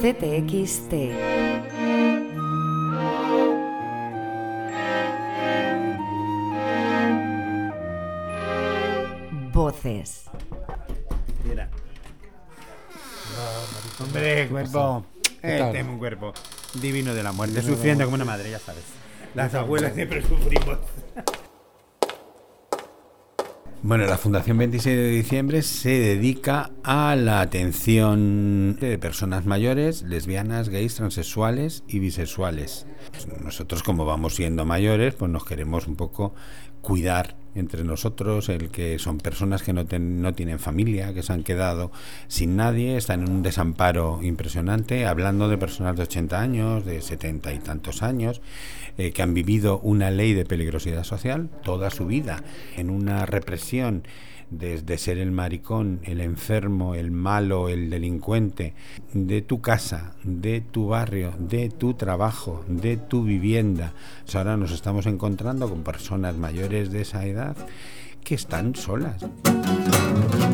CTXT. Voces. Mira. Hombre, cuerpo. Este es un cuerpo divino de la muerte, sufriendo como una madre, ya sabes. Las abuelas siempre sufrimos. Bueno, la Fundación 26 de Diciembre se dedica a la atención de personas mayores, lesbianas, gays, transexuales y bisexuales. Nosotros como vamos siendo mayores, pues nos queremos un poco cuidar entre nosotros, el que son personas que no, no tienen familia, que se han quedado sin nadie, están en un desamparo impresionante, hablando de personas de 80 años, de 70 y tantos años, eh, que han vivido una ley de peligrosidad social toda su vida, en una represión desde ser el maricón, el enfermo, el malo, el delincuente, de tu casa, de tu barrio, de tu trabajo, de tu vivienda. ahora nos estamos encontrando con personas mayores de esa edad que están solas.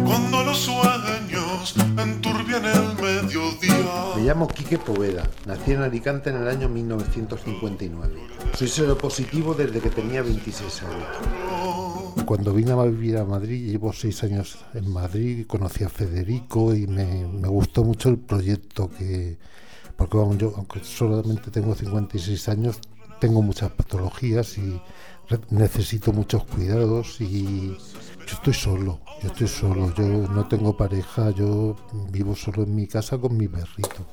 Cuando los sueños enturbian el mediodía. Me llamo Quique Poveda, nací en Alicante en el año 1959. Soy positivo desde que tenía 26 años. Cuando vine a vivir a Madrid, llevo seis años en Madrid, conocí a Federico y me, gustó mucho el proyecto que, porque yo, aunque solamente tengo 56 años, tengo muchas patologías y necesito muchos cuidados y yo estoy solo, yo estoy solo, yo no tengo pareja, yo vivo solo en mi casa con mi perrito.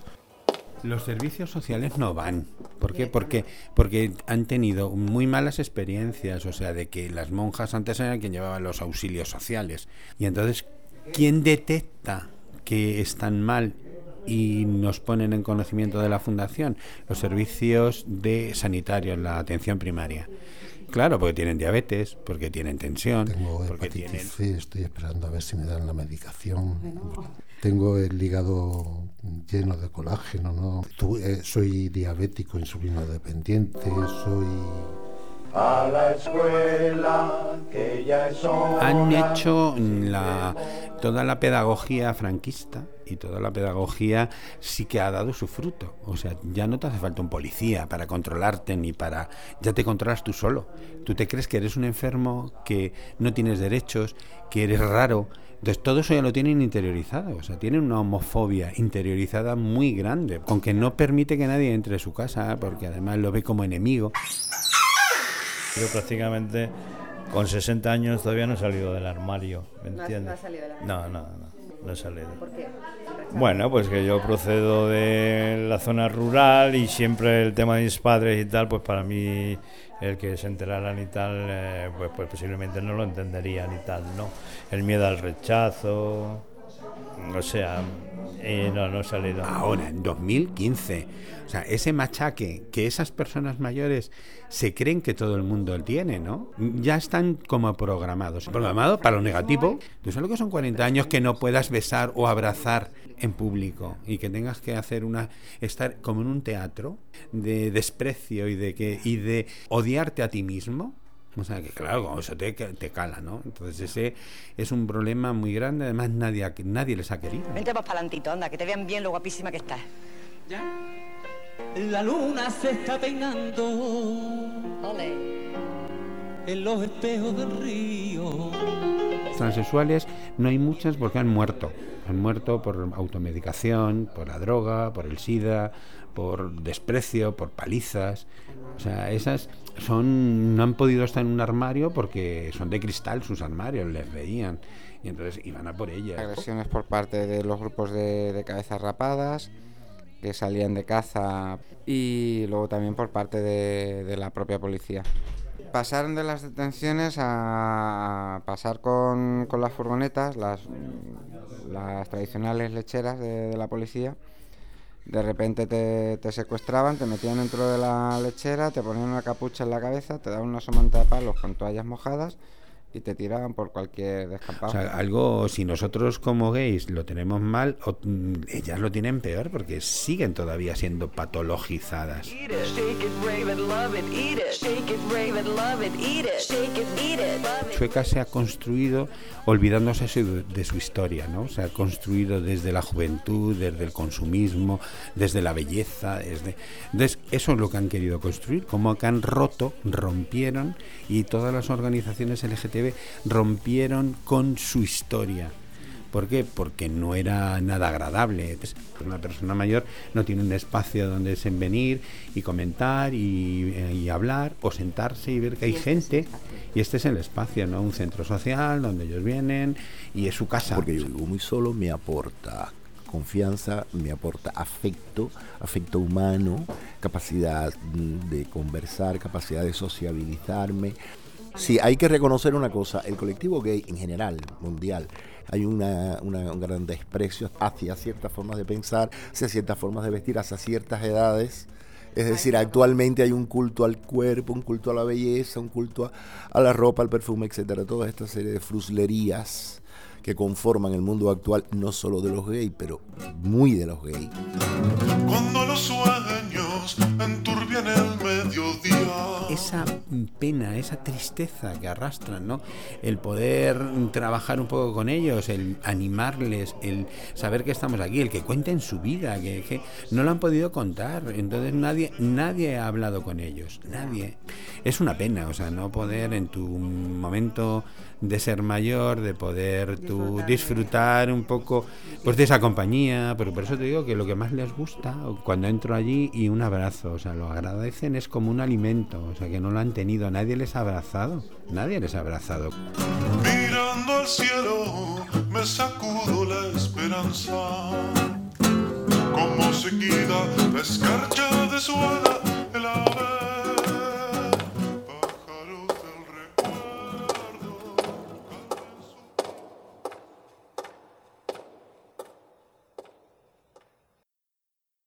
Los servicios sociales no van. ¿Por qué? Porque, porque han tenido muy malas experiencias, o sea, de que las monjas antes eran quien llevaba los auxilios sociales. Y entonces, ¿quién detecta que están mal y nos ponen en conocimiento de la fundación? Los servicios de sanitarios, la atención primaria. Claro, porque tienen diabetes, porque tienen tensión, Tengo porque tienen... estoy esperando a ver si me dan la medicación. Tengo el hígado lleno de colágeno, ¿no? Eh, soy diabético, insulino dependiente, soy a la escuela que ya es Han hecho la, toda la pedagogía franquista y toda la pedagogía sí que ha dado su fruto. O sea, ya no te hace falta un policía para controlarte ni para... Ya te controlas tú solo. Tú te crees que eres un enfermo, que no tienes derechos, que eres raro. Entonces todo eso ya lo tienen interiorizado, o sea, tienen una homofobia interiorizada muy grande, aunque no permite que nadie entre a su casa, porque además lo ve como enemigo. Yo prácticamente con 60 años todavía no he salido del armario, ¿me entiendes? No, no, no, no he salido. ¿Por qué? Bueno, pues que yo procedo de la zona rural y siempre el tema de mis padres y tal, pues para mí el que se enteraran y tal, eh, pues, pues posiblemente no lo entenderían y tal, ¿no? El miedo al rechazo, o sea, eh, no, no salido. Ahora, en 2015. O sea, ese machaque que esas personas mayores se creen que todo el mundo tiene, ¿no? Ya están como programados. Programado para lo negativo. ¿Tú sabes lo que son 40 años que no puedas besar o abrazar en público y que tengas que hacer una. estar como en un teatro de desprecio y de, que, y de odiarte a ti mismo? O sea, que claro, eso te, te cala, ¿no? Entonces ese es un problema muy grande, además nadie, nadie les ha querido. Vente más para anda, que te vean bien lo guapísima que estás. ¿Ya? La luna se está peinando. Ole. En los espejos del río. Transexuales no hay muchas porque han muerto. Han muerto por automedicación, por la droga, por el SIDA, por desprecio, por palizas. O sea, esas son no han podido estar en un armario porque son de cristal sus armarios, les veían y entonces iban a por ellas. Agresiones por parte de los grupos de, cabezas rapadas que salían de caza y luego también por parte de, la propia policía. Pasaron de las detenciones a pasar con, las furgonetas, las, las tradicionales lecheras de la policía, de repente te, secuestraban, te metían dentro de la lechera, te ponían una capucha en la cabeza, te daban una somanta de palos con toallas mojadas y te tiraban por cualquier descampado. O sea, algo, si nosotros como gays lo tenemos mal, mm, ellas lo tienen peor porque siguen todavía siendo patologizadas. Sueca se ha construido olvidándose de su historia, ¿no? Se ha construido desde la juventud, desde el consumismo, desde la belleza, desde... Entonces, eso es lo que han querido construir, como que han roto, rompieron y todas las organizaciones LGTB rompieron con su historia. ¿Por qué? Porque no era nada agradable. Una persona mayor no tiene un espacio donde se venir y comentar y, eh, y, hablar o sentarse y ver que hay este gente. Y este es el espacio, ¿no? Un centro social donde ellos vienen y es su casa. Porque yo vivo muy solo, me aporta confianza, me aporta afecto, afecto humano, capacidad mm, de conversar, capacidad de sociabilizarme. Sí, hay que reconocer una cosa, el colectivo gay en general, mundial, hay una, un gran desprecio hacia ciertas formas de pensar, hacia ciertas formas de vestir, hacia ciertas edades. Es decir, actualmente hay un culto al cuerpo, un culto a la belleza, un culto a, la ropa, al perfume, etcétera. Toda esta serie de fruslerías que conforman el mundo actual, no solo de los gays, pero muy de los gays. Cuando los sueños enturbian el. Esa pena, esa tristeza que arrastran, ¿no? El poder trabajar un poco con ellos, el animarles, el saber que estamos aquí, el que cuenten su vida, que, que no lo han podido contar. Entonces nadie, nadie ha hablado con ellos, nadie. Es una pena, o sea, no poder en tu momento de ser mayor, de poder tú disfrutar un poco pues de esa compañía, pero por eso te digo que lo que más les gusta cuando entro allí y un abrazo, o sea, lo agradecen es como un alimento, o sea, que no lo han tenido, nadie les ha abrazado, nadie les ha abrazado. Mirando al cielo me sacudo la esperanza. Como seguida la escarcha de su ala,